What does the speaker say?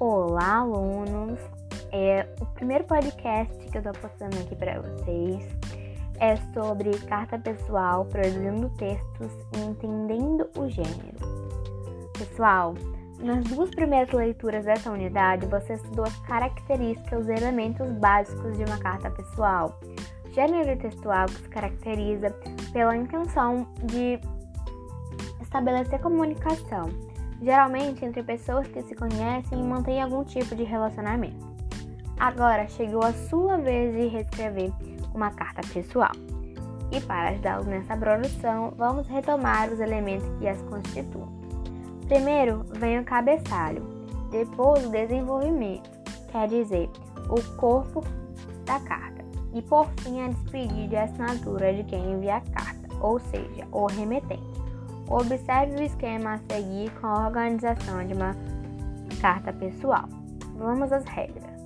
Olá, alunos! É o primeiro podcast que eu tô postando aqui para vocês é sobre carta pessoal, produzindo textos e entendendo o gênero. Pessoal, nas duas primeiras leituras dessa unidade, você estudou as características, os elementos básicos de uma carta pessoal. Gênero textual que se caracteriza pela intenção de estabelecer comunicação geralmente entre pessoas que se conhecem e mantêm algum tipo de relacionamento. Agora chegou a sua vez de reescrever uma carta pessoal. E para ajudá-los nessa produção, vamos retomar os elementos que as constituem. Primeiro vem o cabeçalho, depois o desenvolvimento, quer dizer, o corpo da carta, e por fim a despedida e assinatura de quem envia a carta, ou seja, o remetente. Observe o esquema a seguir com a organização de uma carta pessoal. Vamos às regras.